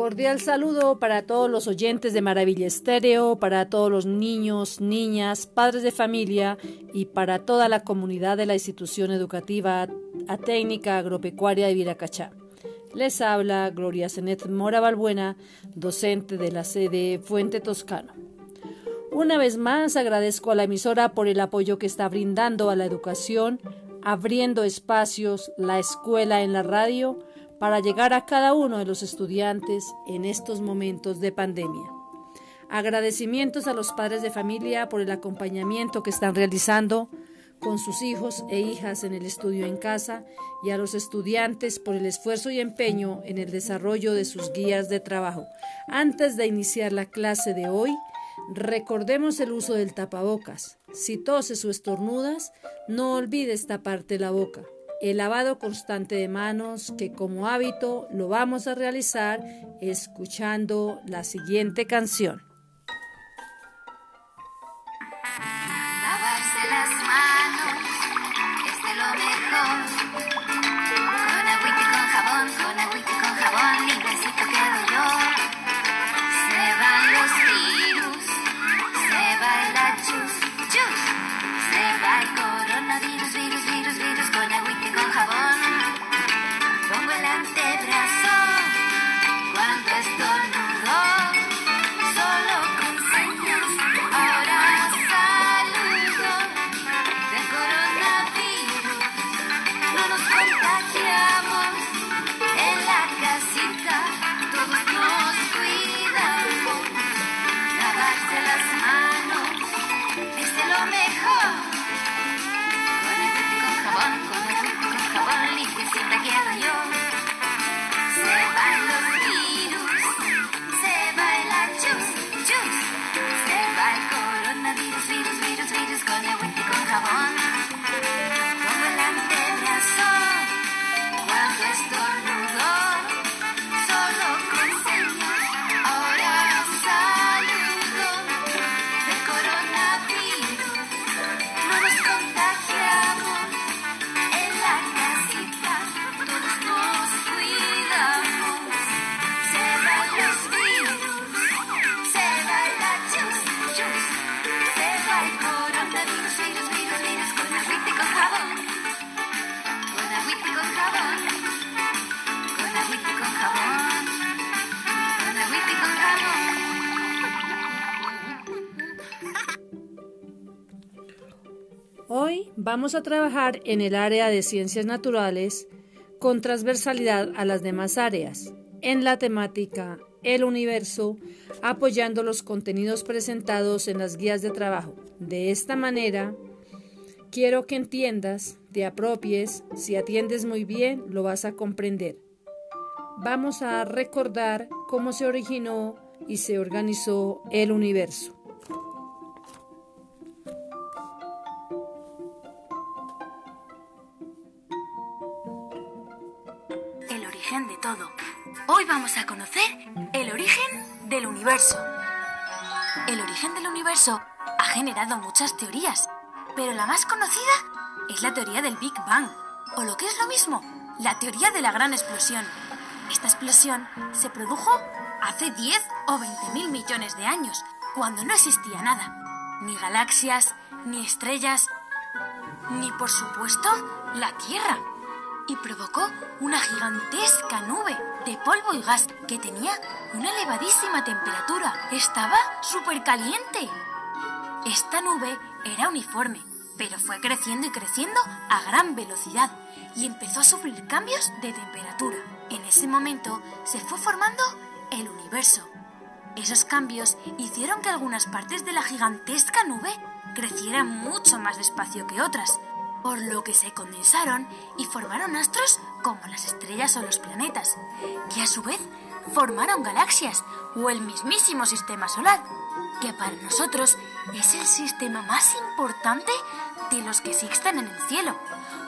Cordial saludo para todos los oyentes de Maravilla Estéreo, para todos los niños, niñas, padres de familia y para toda la comunidad de la institución educativa a técnica agropecuaria de Viracachá. Les habla Gloria Zenet Mora Balbuena, docente de la sede Fuente Toscano. Una vez más agradezco a la emisora por el apoyo que está brindando a la educación, abriendo espacios, la escuela en la radio, para llegar a cada uno de los estudiantes en estos momentos de pandemia. Agradecimientos a los padres de familia por el acompañamiento que están realizando con sus hijos e hijas en el estudio en casa y a los estudiantes por el esfuerzo y empeño en el desarrollo de sus guías de trabajo. Antes de iniciar la clase de hoy, recordemos el uso del tapabocas. Si toses o estornudas, no olvides taparte la boca el lavado constante de manos que como hábito lo vamos a realizar escuchando la siguiente canción. Vamos a trabajar en el área de ciencias naturales con transversalidad a las demás áreas, en la temática El universo, apoyando los contenidos presentados en las guías de trabajo. De esta manera, quiero que entiendas, te apropies, si atiendes muy bien, lo vas a comprender. Vamos a recordar cómo se originó y se organizó el universo. Hoy vamos a conocer el origen del universo. El origen del universo ha generado muchas teorías, pero la más conocida es la teoría del Big Bang, o lo que es lo mismo, la teoría de la gran explosión. Esta explosión se produjo hace 10 o 20 mil millones de años, cuando no existía nada, ni galaxias, ni estrellas, ni por supuesto la Tierra y provocó una gigantesca nube de polvo y gas que tenía una elevadísima temperatura. Estaba súper caliente. Esta nube era uniforme, pero fue creciendo y creciendo a gran velocidad y empezó a sufrir cambios de temperatura. En ese momento se fue formando el universo. Esos cambios hicieron que algunas partes de la gigantesca nube crecieran mucho más despacio que otras, por lo que se condensaron y formaron astros como las estrellas o los planetas, que a su vez formaron galaxias o el mismísimo sistema solar, que para nosotros es el sistema más importante de los que existen en el cielo,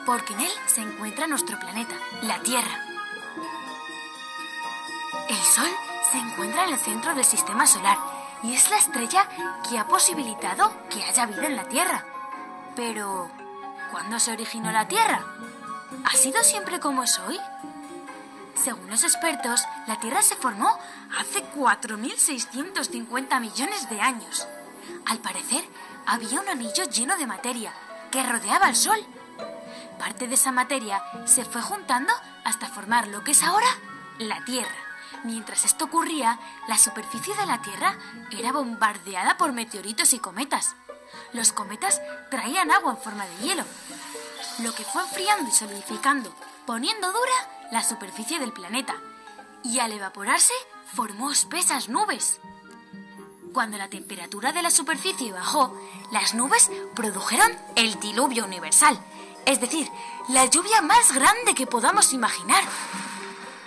porque en él se encuentra nuestro planeta, la Tierra. El Sol se encuentra en el centro del sistema solar y es la estrella que ha posibilitado que haya vida en la Tierra. Pero, ¿cuándo se originó la Tierra? ¿Ha sido siempre como es hoy? Según los expertos, la Tierra se formó hace 4.650 millones de años. Al parecer, había un anillo lleno de materia que rodeaba al Sol. Parte de esa materia se fue juntando hasta formar lo que es ahora la Tierra. Mientras esto ocurría, la superficie de la Tierra era bombardeada por meteoritos y cometas. Los cometas traían agua en forma de hielo, lo que fue enfriando y solidificando, poniendo dura la superficie del planeta. Y al evaporarse, formó espesas nubes. Cuando la temperatura de la superficie bajó, las nubes produjeron el diluvio universal, es decir, la lluvia más grande que podamos imaginar.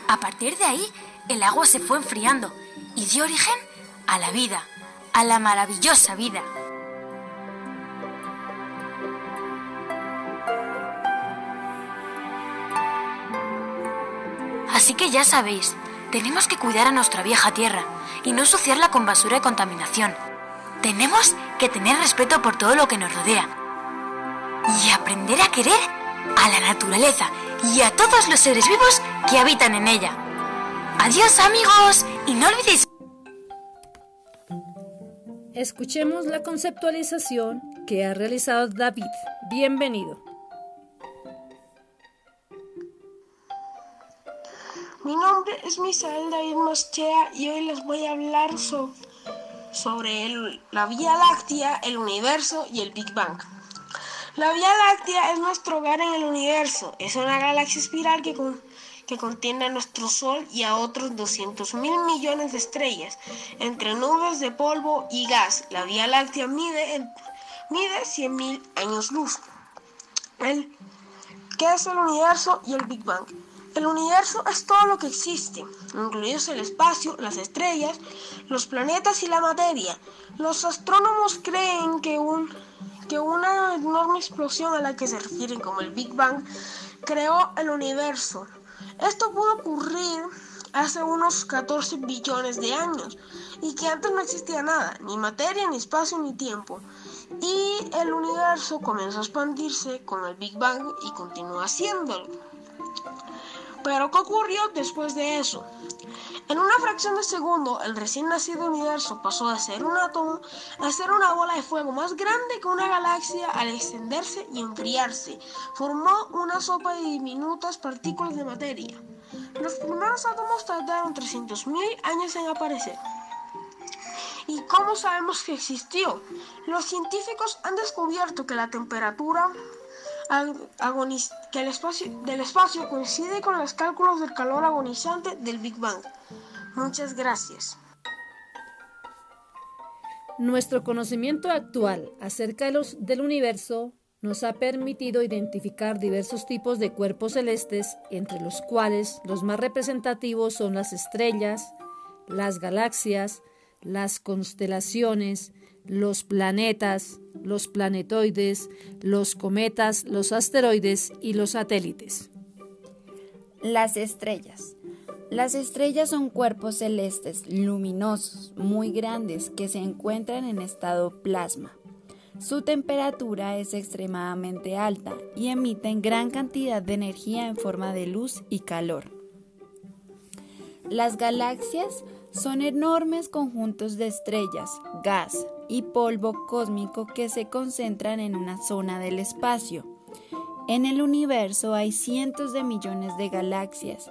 A partir de ahí, el agua se fue enfriando y dio origen a la vida, a la maravillosa vida. Así que ya sabéis, tenemos que cuidar a nuestra vieja tierra y no ensuciarla con basura y contaminación. Tenemos que tener respeto por todo lo que nos rodea y aprender a querer a la naturaleza y a todos los seres vivos que habitan en ella. Adiós amigos y no olvidéis... Escuchemos la conceptualización que ha realizado David. Bienvenido. Mi nombre es Misael David Moschea y hoy les voy a hablar sobre la Vía Láctea, el universo y el Big Bang. La Vía Láctea es nuestro hogar en el universo. Es una galaxia espiral que, que contiene a nuestro Sol y a otros 200 mil millones de estrellas, entre nubes de polvo y gas. La Vía Láctea mide, mide 100 mil años luz. El, ¿Qué es el universo y el Big Bang? El universo es todo lo que existe, incluidos el espacio, las estrellas, los planetas y la materia. Los astrónomos creen que, un, que una enorme explosión a la que se refieren como el Big Bang creó el universo. Esto pudo ocurrir hace unos 14 billones de años y que antes no existía nada, ni materia, ni espacio, ni tiempo. Y el universo comenzó a expandirse con el Big Bang y continúa haciéndolo. Pero ¿qué ocurrió después de eso? En una fracción de segundo, el recién nacido universo pasó de ser un átomo a ser una bola de fuego más grande que una galaxia al extenderse y enfriarse. Formó una sopa de diminutas partículas de materia. Los primeros átomos tardaron 300.000 años en aparecer. ¿Y cómo sabemos que existió? Los científicos han descubierto que la temperatura que el espacio, del espacio coincide con los cálculos del calor agonizante del Big Bang. Muchas gracias. Nuestro conocimiento actual acerca de los, del universo nos ha permitido identificar diversos tipos de cuerpos celestes, entre los cuales los más representativos son las estrellas, las galaxias, las constelaciones, los planetas, los planetoides, los cometas, los asteroides y los satélites. Las estrellas. Las estrellas son cuerpos celestes luminosos, muy grandes, que se encuentran en estado plasma. Su temperatura es extremadamente alta y emiten gran cantidad de energía en forma de luz y calor. Las galaxias son enormes conjuntos de estrellas, gas y polvo cósmico que se concentran en una zona del espacio. En el universo hay cientos de millones de galaxias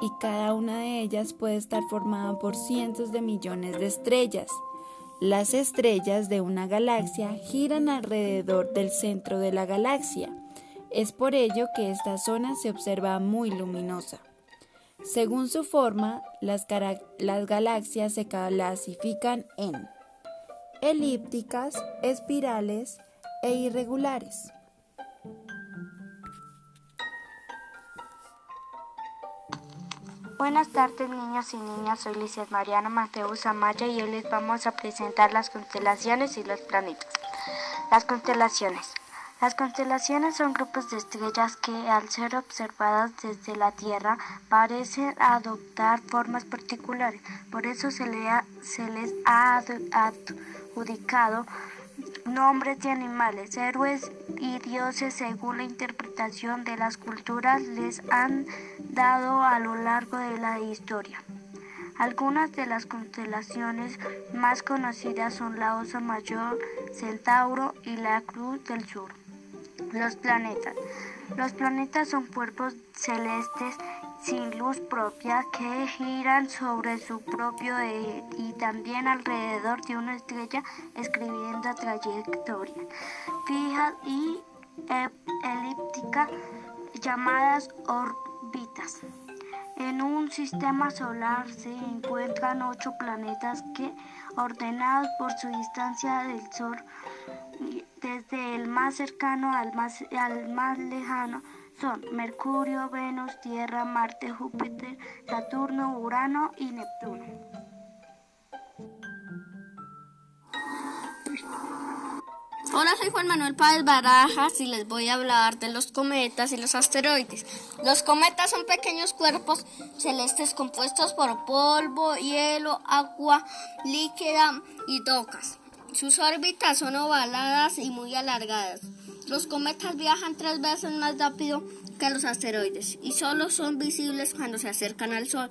y cada una de ellas puede estar formada por cientos de millones de estrellas. Las estrellas de una galaxia giran alrededor del centro de la galaxia. Es por ello que esta zona se observa muy luminosa. Según su forma, las, galaxias se clasifican en elípticas, espirales e irregulares. Buenas tardes niños y niñas, soy Licia Mariana Mateus Amaya y hoy les vamos a presentar las constelaciones y los planetas. Las constelaciones. Las constelaciones son grupos de estrellas que, al ser observadas desde la Tierra, parecen adoptar formas particulares. Por eso se, les ha adjudicado nombres de animales, héroes y dioses según la interpretación de las culturas les han dado a lo largo de la historia. Algunas de las constelaciones más conocidas son la Osa Mayor, Centauro y la Cruz del Sur. Los planetas. Los planetas son cuerpos celestes sin luz propia que giran sobre su propio eje y también alrededor de una estrella escribiendo trayectorias fijas y elípticas llamadas órbitas. En un sistema solar se encuentran ocho planetas que, ordenados por su distancia del Sol, desde el más cercano al más, al más lejano, son Mercurio, Venus, Tierra, Marte, Júpiter, Saturno, Urano y Neptuno. Hola, soy Juan Manuel Páez Barajas y les voy a hablar de los cometas y los asteroides. Los cometas son pequeños cuerpos celestes compuestos por polvo, hielo, agua líquida y tocas. Sus órbitas son ovaladas y muy alargadas. Los cometas viajan tres veces más rápido que los asteroides y solo son visibles cuando se acercan al Sol.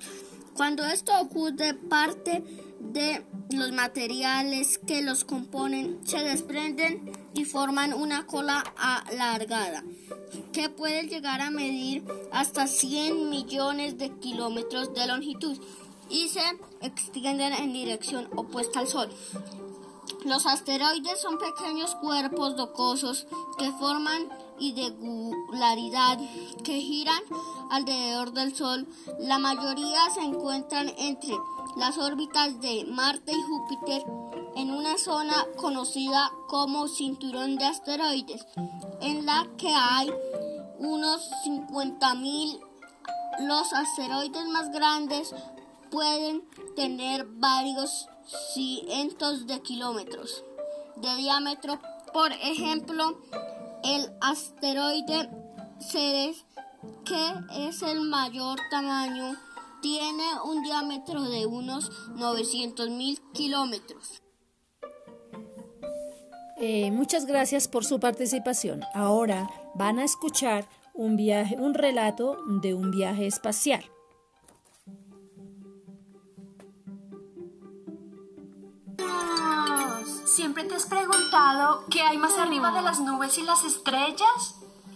Cuando esto ocurre, parte de los materiales que los componen se desprenden y forman una cola alargada que puede llegar a medir hasta 100 millones de kilómetros de longitud y se extienden en dirección opuesta al Sol. Los asteroides son pequeños cuerpos rocosos que forman irregularidad que giran alrededor del Sol. La mayoría se encuentran entre las órbitas de Marte y Júpiter en una zona conocida como cinturón de asteroides, en la que hay unos 50.000. Los asteroides más grandes pueden tener varios cientos de kilómetros de diámetro. Por ejemplo, el asteroide Ceres, que es el mayor tamaño, tiene un diámetro de unos 900 mil kilómetros. Eh, muchas gracias por su participación. Ahora van a escuchar un viaje, un relato de un viaje espacial. ¿Siempre te has preguntado qué hay más arriba de las nubes y las estrellas?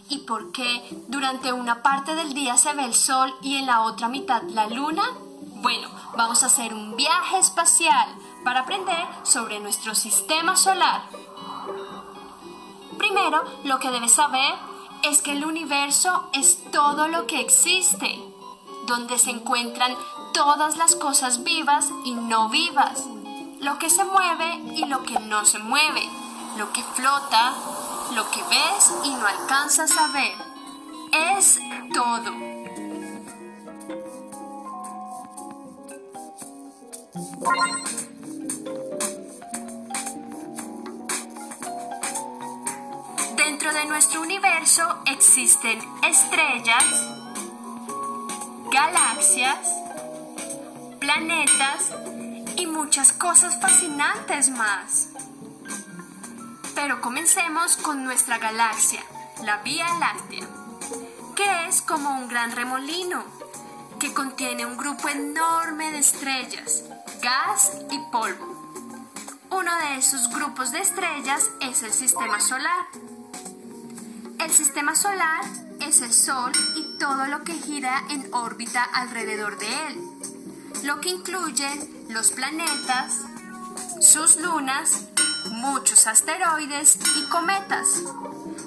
¿Y por qué durante una parte del día se ve el sol y en la otra mitad la luna? Bueno, vamos a hacer un viaje espacial para aprender sobre nuestro sistema solar. Primero, lo que debes saber es que el universo es todo lo que existe, donde se encuentran todas las cosas vivas y no vivas lo que se mueve y lo que no se mueve, lo que flota, lo que ves y no alcanzas a ver. Es todo. Dentro de nuestro universo existen estrellas, galaxias, planetas muchas cosas fascinantes más. Pero comencemos con nuestra galaxia, la Vía Láctea, que es como un gran remolino que contiene un grupo enorme de estrellas, gas y polvo. Uno de esos grupos de estrellas es el sistema solar. El sistema solar es el Sol y todo lo que gira en órbita alrededor de él, lo que incluye los planetas, sus lunas, muchos asteroides y cometas.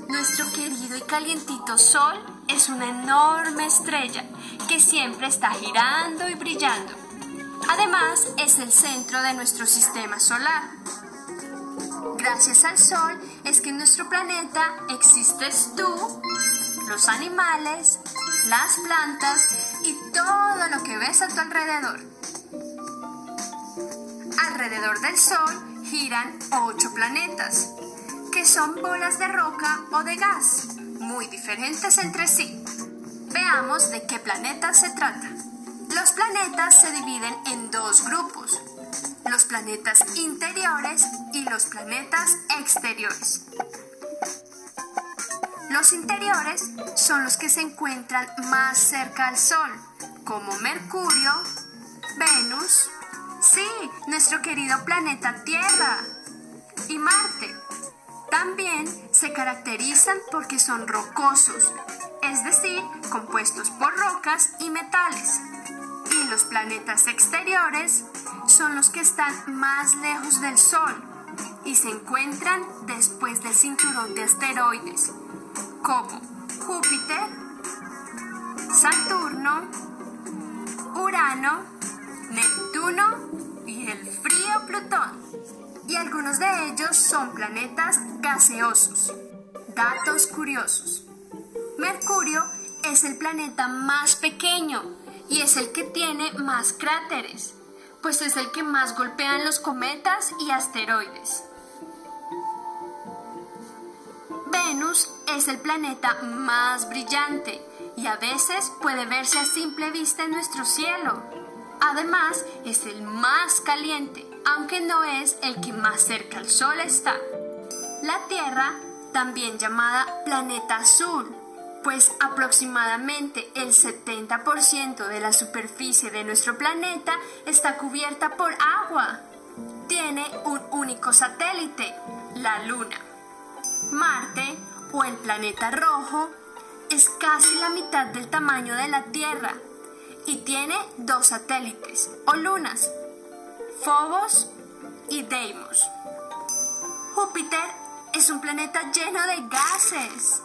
Nuestro querido y calientito Sol es una enorme estrella que siempre está girando y brillando. Además, es el centro de nuestro sistema solar. Gracias al Sol es que en nuestro planeta existes tú, los animales, las plantas y todo lo que ves a tu alrededor. Alrededor del Sol giran ocho planetas, que son bolas de roca o de gas, muy diferentes entre sí. Veamos de qué planetas se trata. Los planetas se dividen en dos grupos, los planetas interiores y los planetas exteriores. Los interiores son los que se encuentran más cerca al Sol, como Mercurio, Venus, sí, nuestro querido planeta Tierra, y Marte. También se caracterizan porque son rocosos, es decir, compuestos por rocas y metales. Y los planetas exteriores son los que están más lejos del Sol y se encuentran después del cinturón de asteroides, como Júpiter, Saturno, Urano, Neptuno y el frío Plutón. Y algunos de ellos son planetas gaseosos. Datos curiosos. Mercurio es el planeta más pequeño y es el que tiene más cráteres, pues es el que más golpean los cometas y asteroides. Venus es el planeta más brillante y a veces puede verse a simple vista en nuestro cielo. Además, es el más caliente, aunque no es el que más cerca al Sol está. La Tierra, también llamada planeta azul, pues aproximadamente el 70% de la superficie de nuestro planeta está cubierta por agua. Tiene un único satélite, la Luna. Marte, o el planeta rojo, es casi la mitad del tamaño de la Tierra y tiene dos satélites o lunas, Phobos y Deimos. Júpiter es un planeta lleno de gases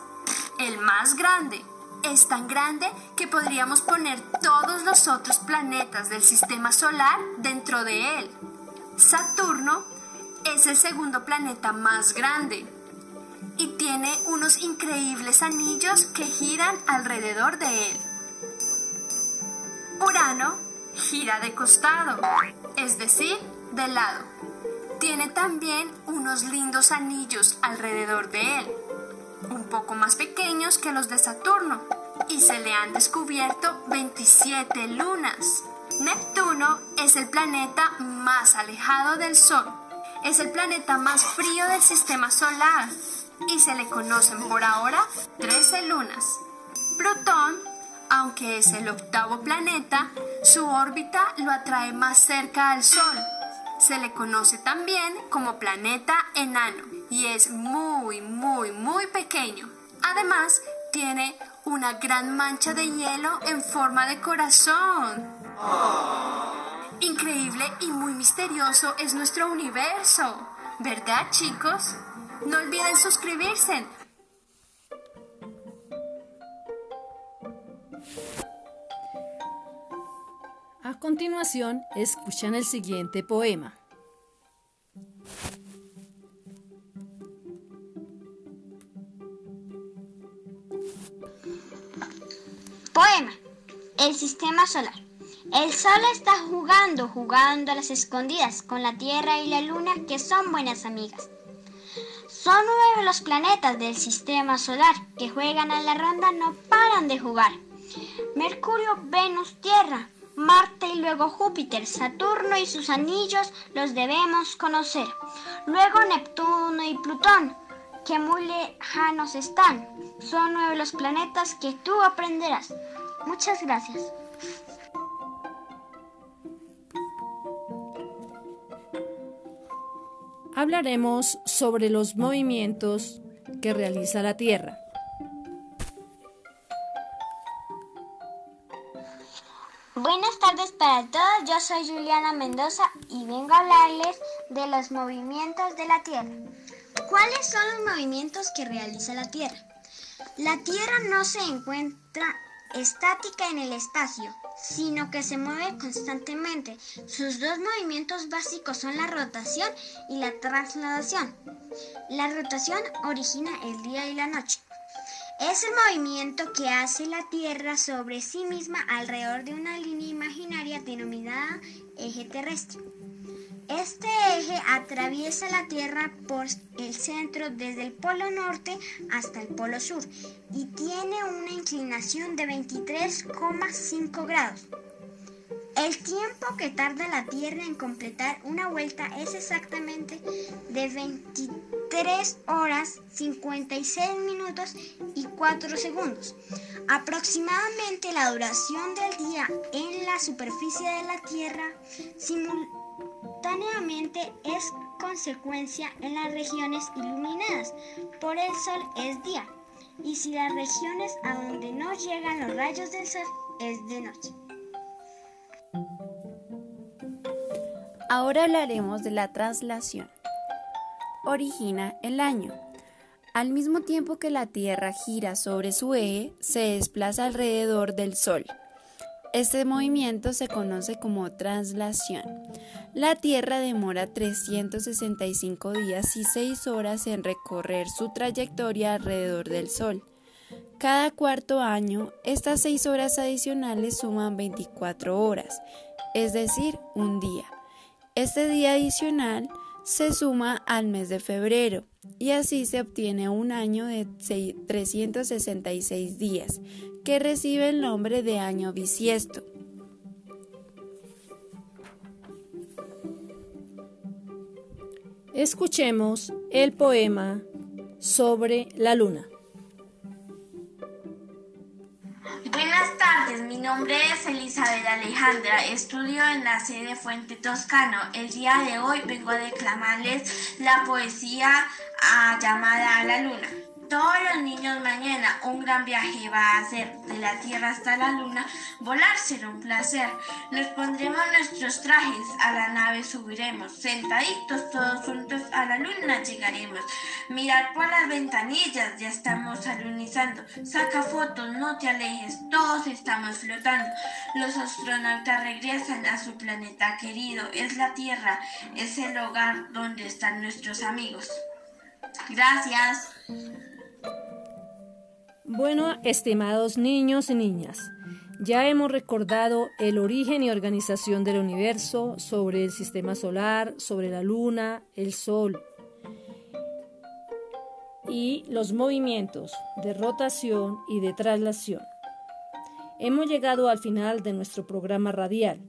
el más grande. Es tan grande que podríamos poner todos los otros planetas del sistema solar dentro de él. Saturno es el segundo planeta más grande y tiene unos increíbles anillos que giran alrededor de él. Urano gira de costado, es decir, de lado. Tiene también unos lindos anillos alrededor de él un poco más pequeños que los de Saturno, y se le han descubierto 27 lunas. Neptuno es el planeta más alejado del Sol. Es el planeta más frío del sistema solar y se le conocen por ahora 13 lunas. Plutón, aunque es el octavo planeta, su órbita lo atrae más cerca al Sol. Se le conoce también como planeta enano y es muy, muy, muy pequeño. Además, tiene una gran mancha de hielo en forma de corazón. Increíble y muy misterioso es nuestro universo, ¿verdad chicos? No olviden suscribirse. A continuación, escuchan el siguiente poema. Poema. El sistema solar. El Sol está jugando, jugando a las escondidas con la Tierra y la Luna que son buenas amigas. Son nueve los planetas del sistema solar que juegan a la ronda, no paran de jugar. Mercurio, Venus, Tierra, Marte y luego Júpiter, Saturno y sus anillos los debemos conocer. Luego Neptuno y Plutón, que muy lejanos están. Son nueve los planetas que tú aprenderás. Muchas gracias. Hablaremos sobre los movimientos que realiza la Tierra. Buenas tardes para todos, yo soy Juliana Mendoza y vengo a hablarles de los movimientos de la Tierra. ¿Cuáles son los movimientos que realiza la Tierra? La Tierra no se encuentra estática en el espacio, sino que se mueve constantemente. Sus dos movimientos básicos son la rotación y la trasladación. La rotación origina el día y la noche. Es el movimiento que hace la Tierra sobre sí misma alrededor de una línea imaginaria denominada eje terrestre. Este eje atraviesa la Tierra por el centro desde el polo norte hasta el polo sur y tiene una inclinación de 23,5 grados. El tiempo que tarda la Tierra en completar una vuelta es exactamente de 23 horas 56 minutos y 4 segundos. Aproximadamente la duración del día en la superficie de la Tierra simultáneamente es consecuencia en las regiones iluminadas por el Sol es día y si las regiones a donde no llegan los rayos del Sol es de noche. Ahora hablaremos de la traslación. Origina el año. Al mismo tiempo que la Tierra gira sobre su eje, se desplaza alrededor del Sol. Este movimiento se conoce como traslación. La Tierra demora 365 días y 6 horas en recorrer su trayectoria alrededor del Sol. Cada cuarto año, estas 6 horas adicionales suman 24 horas, es decir, un día. Este día adicional se suma al mes de febrero y así se obtiene un año de 366 días, que recibe el nombre de año bisiesto. Escuchemos el poema sobre la luna. Buenas tardes, mi nombre es Elizabeth Alejandra, estudio en la sede Fuente Toscano. El día de hoy vengo a declamarles la poesía ah, llamada a la luna. Todos los niños mañana un gran viaje va a hacer de la Tierra hasta la Luna. Volar será un placer. Nos pondremos nuestros trajes, a la nave subiremos. Sentaditos todos juntos a la Luna llegaremos. Mirar por las ventanillas, ya estamos alunizando. Saca fotos, no te alejes, todos estamos flotando. Los astronautas regresan a su planeta querido. Es la Tierra, es el hogar donde están nuestros amigos. Gracias. Bueno, estimados niños y niñas, ya hemos recordado el origen y organización del universo, sobre el sistema solar, sobre la luna, el sol y los movimientos de rotación y de traslación. Hemos llegado al final de nuestro programa radial.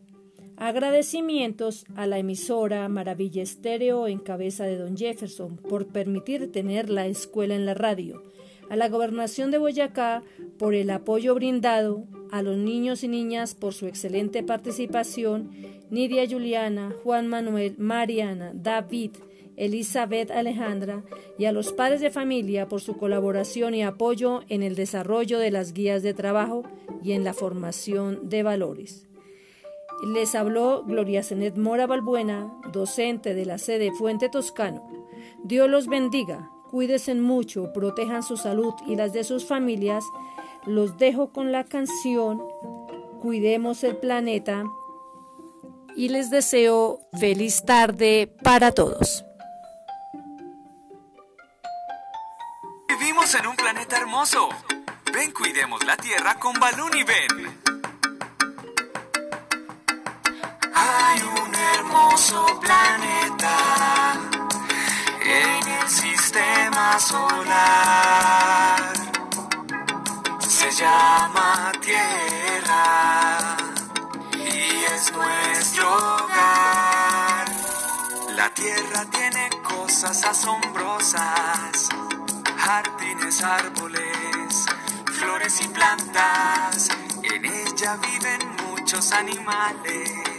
Agradecimientos a la emisora Maravilla Estéreo en cabeza de Don Jefferson por permitir tener la escuela en la radio a la gobernación de Boyacá por el apoyo brindado, a los niños y niñas por su excelente participación, Nidia Juliana, Juan Manuel, Mariana, David, Elizabeth Alejandra y a los padres de familia por su colaboración y apoyo en el desarrollo de las guías de trabajo y en la formación de valores. Les habló Gloria Zenet Mora Balbuena, docente de la sede Fuente Toscano. Dios los bendiga cuídense mucho, protejan su salud y las de sus familias. Los dejo con la canción Cuidemos el planeta y les deseo feliz tarde para todos. Vivimos en un planeta hermoso. Ven, cuidemos la Tierra con Balún y Ben. Hay un hermoso planeta en el sistema solar. Se llama Tierra y es nuestro hogar. La Tierra tiene cosas asombrosas, jardines, árboles, flores y plantas. En ella viven muchos animales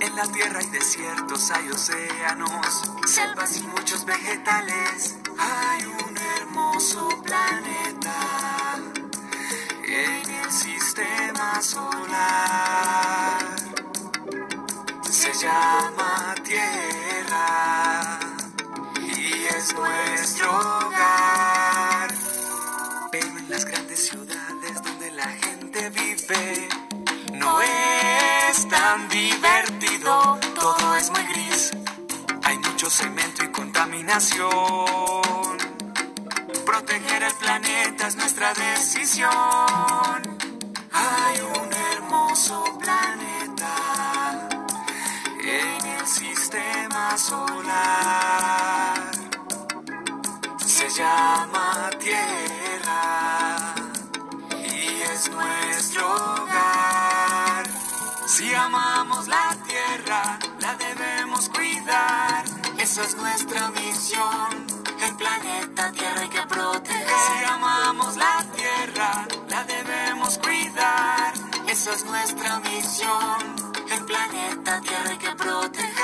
en la tierra hay desiertos, hay océanos, selvas y muchos vegetales. Hay un hermoso planeta en el sistema solar. Se llama Tierra y es nuestro hogar. Pero en las grandes ciudades donde la gente vive, no es tan divertido, muy gris. Hay mucho cemento y contaminación. Proteger el planeta es nuestra decisión. Hay un hermoso es nuestra misión. El planeta Tierra hay que proteger. Si amamos la tierra, la debemos cuidar. Esa es nuestra misión. El planeta Tierra hay que proteger.